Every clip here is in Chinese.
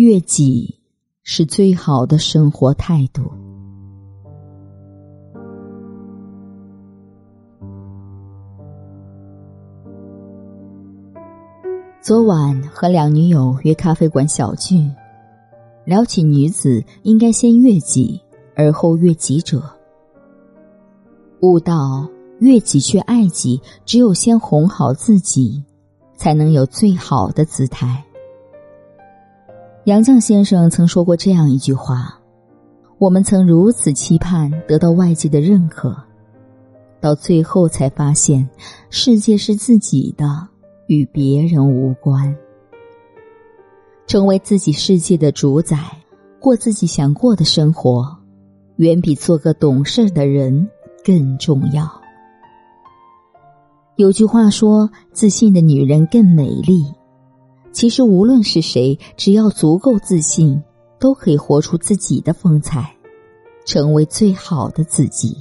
悦己是最好的生活态度。昨晚和两女友约咖啡馆小聚，聊起女子应该先悦己而后悦己者，悟道悦己却爱己，只有先哄好自己，才能有最好的姿态。杨绛先生曾说过这样一句话：“我们曾如此期盼得到外界的认可，到最后才发现，世界是自己的。”与别人无关，成为自己世界的主宰，过自己想过的生活，远比做个懂事的人更重要。有句话说：“自信的女人更美丽。”其实，无论是谁，只要足够自信，都可以活出自己的风采，成为最好的自己。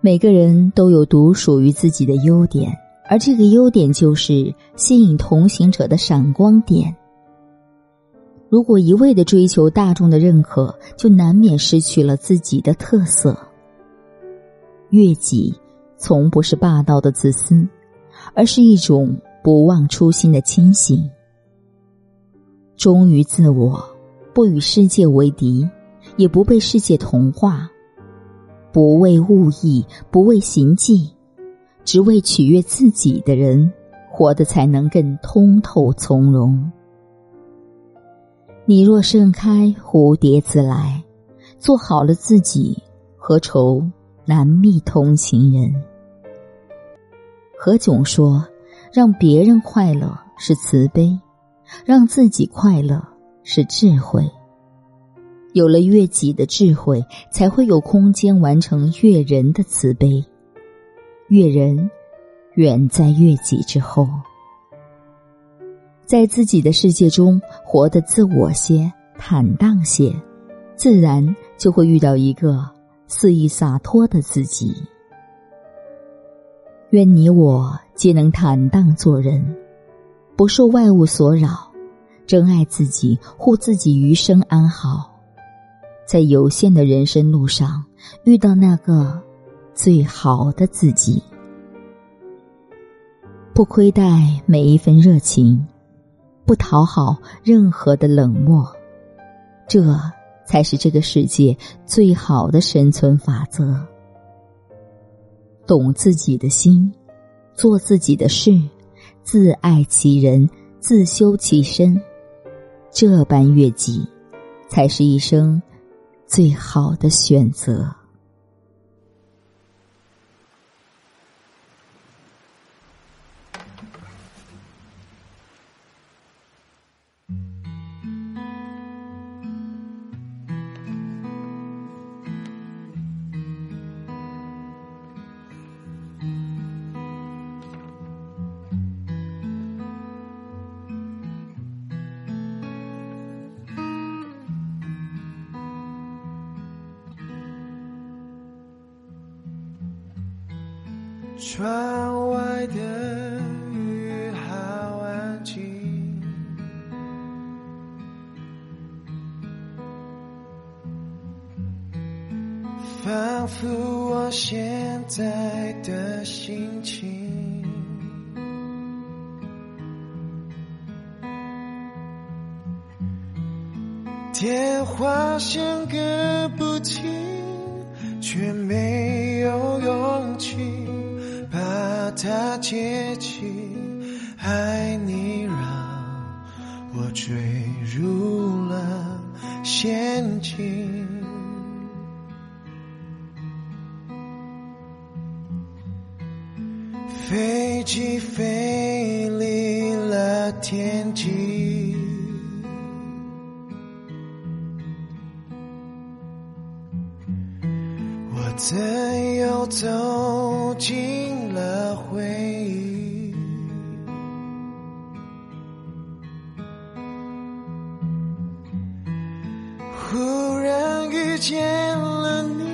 每个人都有独属于自己的优点。而这个优点就是吸引同行者的闪光点。如果一味的追求大众的认可，就难免失去了自己的特色。悦己从不是霸道的自私，而是一种不忘初心的清醒。忠于自我，不与世界为敌，也不被世界同化，不为物役，不为行迹。只为取悦自己的人，活得才能更通透从容。你若盛开，蝴蝶自来。做好了自己，何愁难觅同情人？何炅说：“让别人快乐是慈悲，让自己快乐是智慧。有了悦己的智慧，才会有空间完成悦人的慈悲。”悦人，远在悦己之后。在自己的世界中活得自我些、坦荡些，自然就会遇到一个肆意洒脱的自己。愿你我皆能坦荡做人，不受外物所扰，珍爱自己，护自己余生安好。在有限的人生路上，遇到那个。最好的自己，不亏待每一份热情，不讨好任何的冷漠，这才是这个世界最好的生存法则。懂自己的心，做自己的事，自爱其人，自修其身，这般悦己，才是一生最好的选择。窗外的雨好安静，仿佛我现在的心情。电话响个不停，却没有勇气。他接起，爱你让我坠入了陷阱，飞机飞离了天际，我怎又走进了？回忆，忽然遇见了你，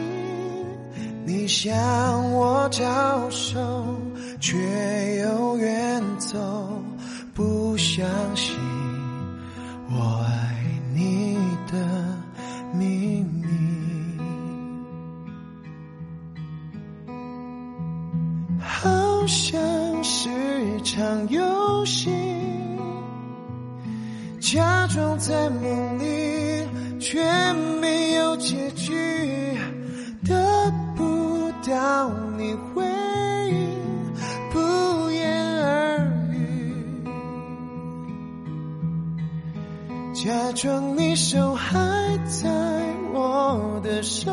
你向我招手，却又远走，不相信我像是场游戏，假装在梦里，却没有结局，得不到你回应，不言而喻，假装你手还在我的身。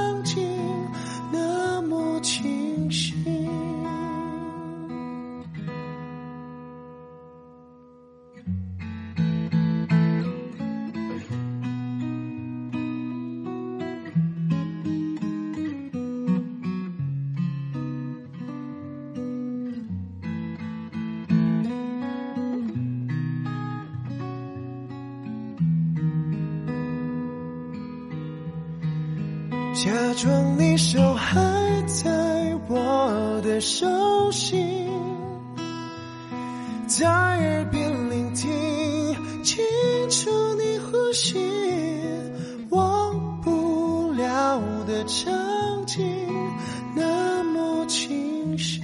曾经那么清晰。假装你手还在我的手心，在耳边聆听，清楚你呼吸，忘不了的场景，那么清晰。